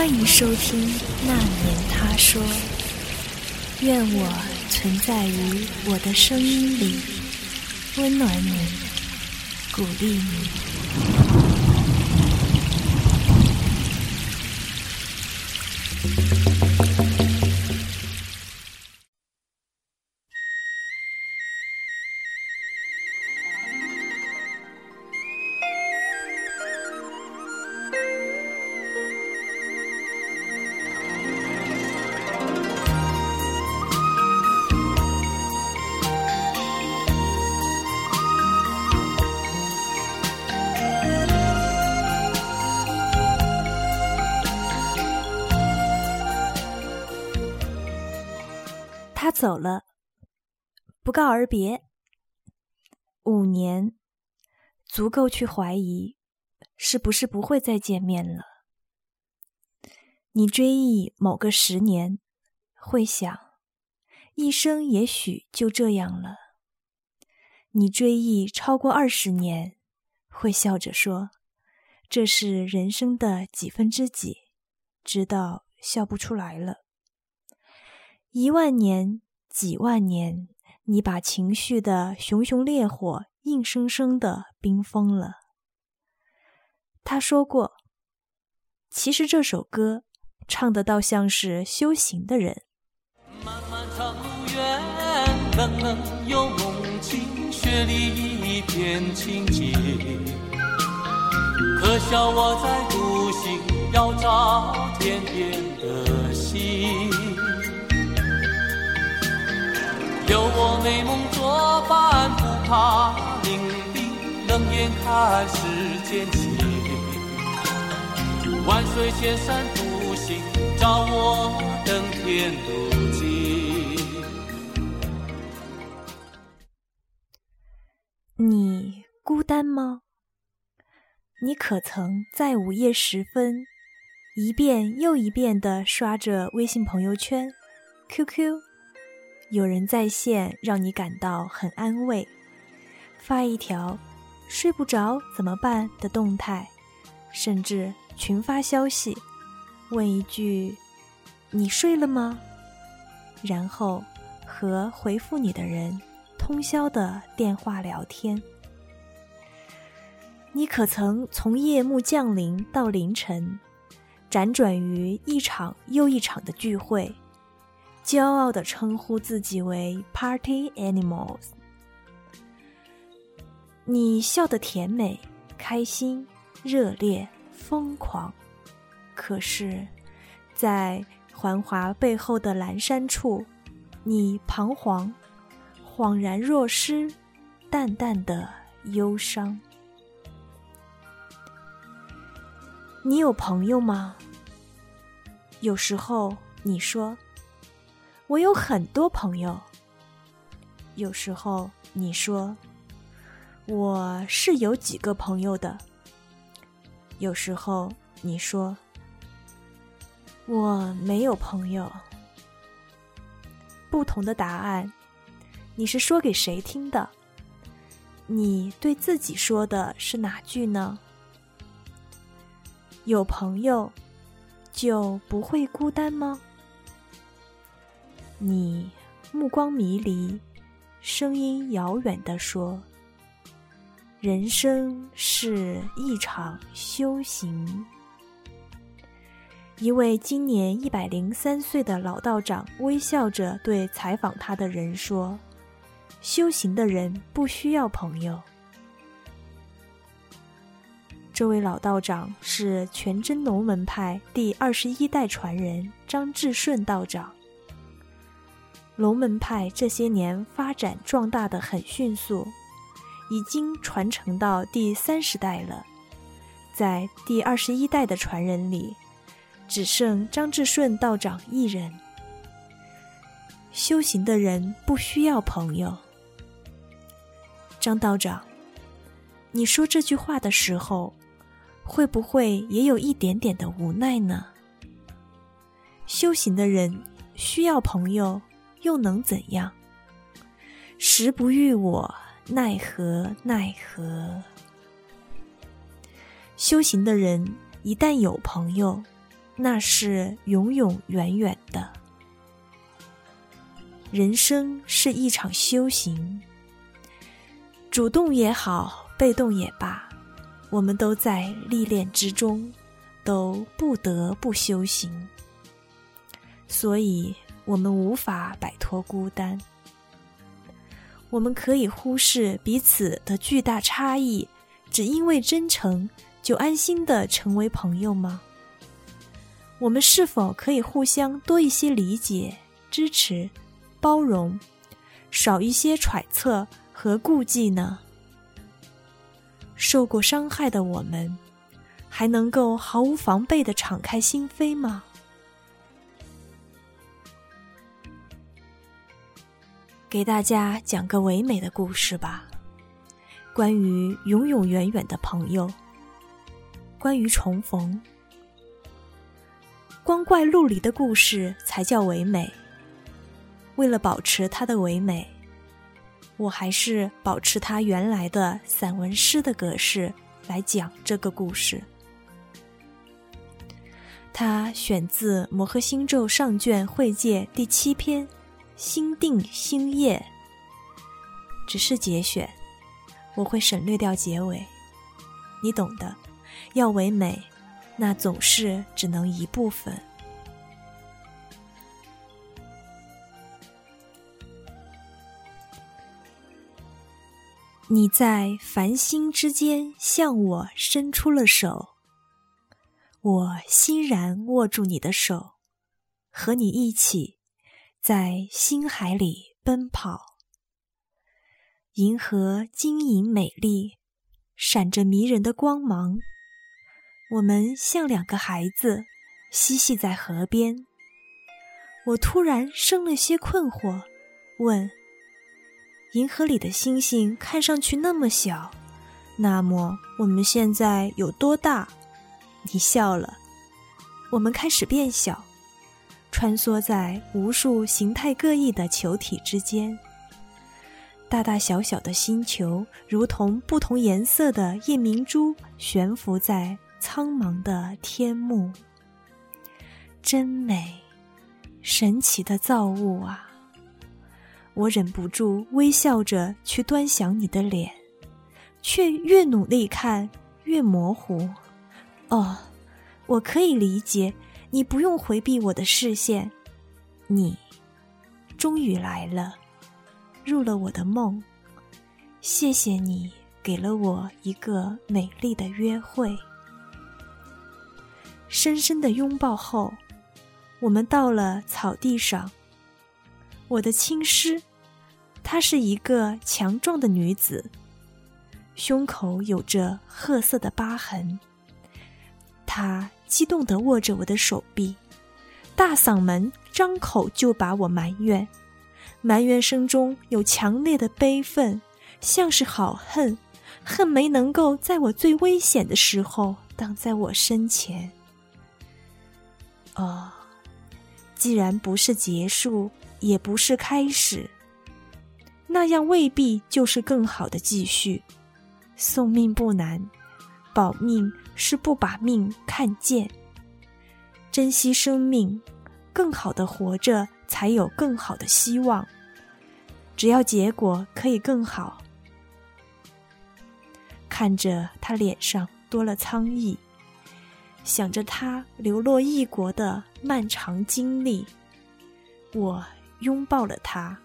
欢迎收听《那年他说》，愿我存在于我的声音里，温暖你，鼓励你。他走了，不告而别。五年，足够去怀疑，是不是不会再见面了？你追忆某个十年，会想，一生也许就这样了。你追忆超过二十年，会笑着说，这是人生的几分之几，直到笑不出来了。一万年，几万年，你把情绪的熊熊烈火硬生生的冰封了。他说过，其实这首歌唱的倒像是修行的人。漫漫长远，冷冷有梦境，雪里一片情结。可笑我在独行，要找天边的星。有我美梦作伴，不怕伶仃，冷眼看世间情。万水千山独行，找我登天途径。你孤单吗？你可曾在午夜时分，一遍又一遍的刷着微信朋友圈、QQ？有人在线，让你感到很安慰。发一条“睡不着怎么办”的动态，甚至群发消息，问一句“你睡了吗”，然后和回复你的人通宵的电话聊天。你可曾从夜幕降临到凌晨，辗转于一场又一场的聚会？骄傲地称呼自己为 “Party Animals”。你笑得甜美、开心、热烈、疯狂，可是，在繁华背后的阑珊处，你彷徨、恍然若失、淡淡的忧伤。你有朋友吗？有时候你说。我有很多朋友。有时候你说我是有几个朋友的。有时候你说我没有朋友。不同的答案，你是说给谁听的？你对自己说的是哪句呢？有朋友就不会孤单吗？你目光迷离，声音遥远地说：“人生是一场修行。”一位今年一百零三岁的老道长微笑着对采访他的人说：“修行的人不需要朋友。”这位老道长是全真龙门派第二十一代传人张志顺道长。龙门派这些年发展壮大的很迅速，已经传承到第三十代了。在第二十一代的传人里，只剩张志顺道长一人。修行的人不需要朋友。张道长，你说这句话的时候，会不会也有一点点的无奈呢？修行的人需要朋友。又能怎样？时不遇我，奈何奈何？修行的人一旦有朋友，那是永永远远的。人生是一场修行，主动也好，被动也罢，我们都在历练之中，都不得不修行。所以，我们无法摆脱孤单。我们可以忽视彼此的巨大差异，只因为真诚就安心的成为朋友吗？我们是否可以互相多一些理解、支持、包容，少一些揣测和顾忌呢？受过伤害的我们，还能够毫无防备的敞开心扉吗？给大家讲个唯美的故事吧，关于永永远远的朋友，关于重逢。光怪陆离的故事才叫唯美。为了保持它的唯美，我还是保持它原来的散文诗的格式来讲这个故事。它选自《摩诃星咒》上卷会界第七篇。心定心业，只是节选，我会省略掉结尾，你懂的。要唯美，那总是只能一部分。你在繁星之间向我伸出了手，我欣然握住你的手，和你一起。在星海里奔跑，银河晶莹美丽，闪着迷人的光芒。我们像两个孩子嬉戏在河边。我突然生了些困惑，问：“银河里的星星看上去那么小，那么我们现在有多大？”你笑了。我们开始变小。穿梭在无数形态各异的球体之间，大大小小的星球如同不同颜色的夜明珠，悬浮在苍茫的天幕。真美，神奇的造物啊！我忍不住微笑着去端详你的脸，却越努力看越模糊。哦，我可以理解。你不用回避我的视线，你终于来了，入了我的梦。谢谢你给了我一个美丽的约会。深深的拥抱后，我们到了草地上。我的青师，她是一个强壮的女子，胸口有着褐色的疤痕。她。激动地握着我的手臂，大嗓门张口就把我埋怨，埋怨声中有强烈的悲愤，像是好恨，恨没能够在我最危险的时候挡在我身前。哦，既然不是结束，也不是开始，那样未必就是更好的继续。送命不难。保命是不把命看见，珍惜生命，更好的活着，才有更好的希望。只要结果可以更好。看着他脸上多了苍意，想着他流落异国的漫长经历，我拥抱了他。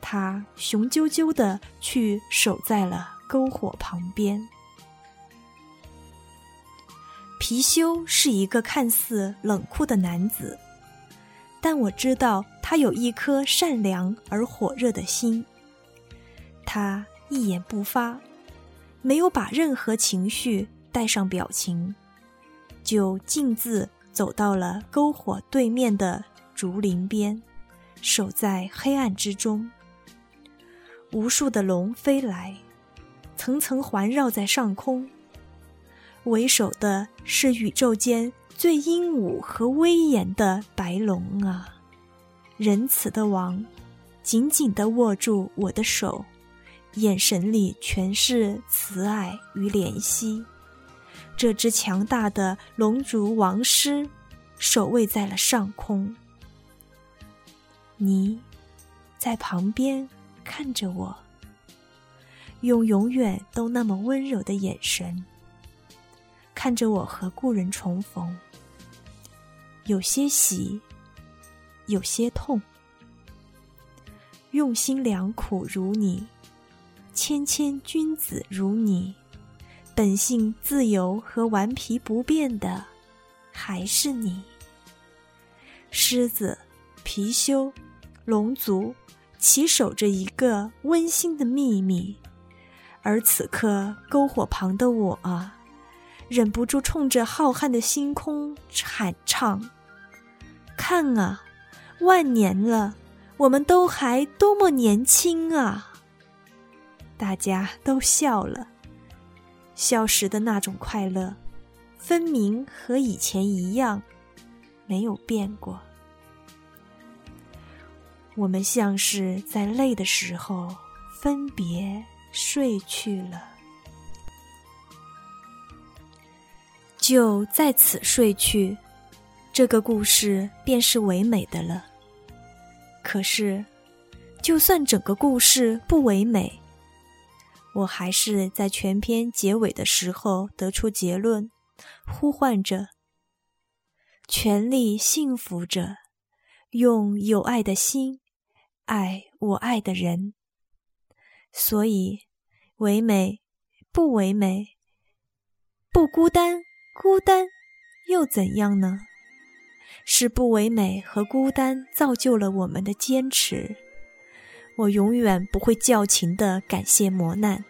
他雄赳赳的去守在了篝火旁边。貔貅是一个看似冷酷的男子，但我知道他有一颗善良而火热的心。他一言不发，没有把任何情绪带上表情，就径自走到了篝火对面的竹林边，守在黑暗之中。无数的龙飞来，层层环绕在上空。为首的是宇宙间最英武和威严的白龙啊！仁慈的王，紧紧地握住我的手，眼神里全是慈爱与怜惜。这只强大的龙族王师，守卫在了上空。你在旁边看着我，用永远都那么温柔的眼神看着我和故人重逢，有些喜，有些痛。用心良苦如你，谦谦君子如你，本性自由和顽皮不变的还是你。狮子、貔貅、龙族齐守着一个温馨的秘密，而此刻篝火旁的我啊，忍不住冲着浩瀚的星空喊唱：“看啊，万年了。”我们都还多么年轻啊！大家都笑了，笑时的那种快乐，分明和以前一样，没有变过。我们像是在累的时候分别睡去了，就在此睡去，这个故事便是唯美的了。可是，就算整个故事不唯美，我还是在全篇结尾的时候得出结论，呼唤着，全力幸福着，用有爱的心爱我爱的人。所以，唯美不唯美，不孤单，孤单又怎样呢？是不唯美和孤单造就了我们的坚持。我永远不会矫情的感谢磨难，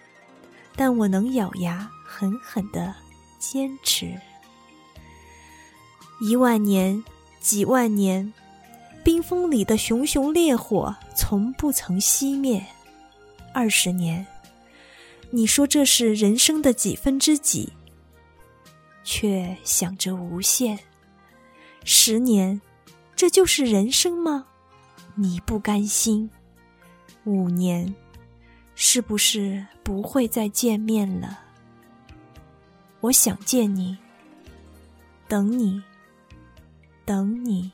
但我能咬牙狠狠的坚持。一万年，几万年，冰封里的熊熊烈火从不曾熄灭。二十年，你说这是人生的几分之几，却想着无限。十年，这就是人生吗？你不甘心。五年，是不是不会再见面了？我想见你，等你，等你，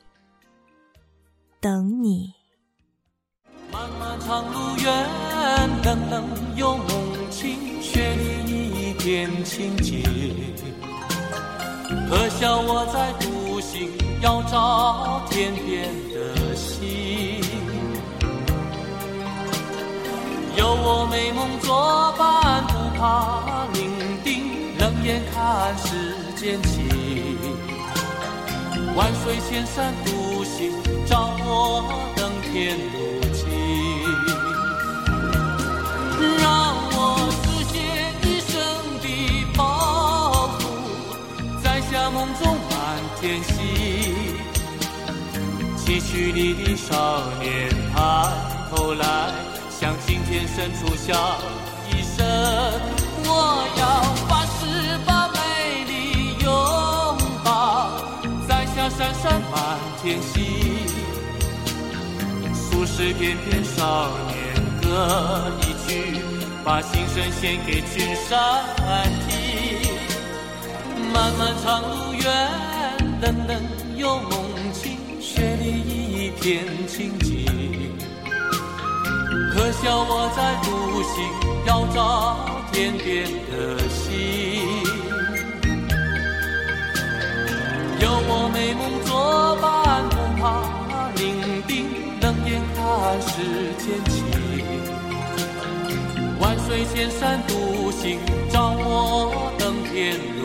等你。漫漫长路远，冷冷又梦清，雪里一片清洁。可笑我在独行。要找天边的星，有我美梦作伴，不怕伶仃，冷眼看世间情。万水千山独行，找我登天路满天星。崎岖里的少年抬头来，向青天深处笑一声。我要发誓把美丽拥抱，摘下闪闪满天星。俗世翩翩少年歌一曲，把心声献给群山听。漫漫长路远，冷冷又梦。雪里一片清静，可笑我在独行，要找天边的星。有我美梦作伴，不怕伶仃，冷眼看世间情。万水千山独行，找我登天路。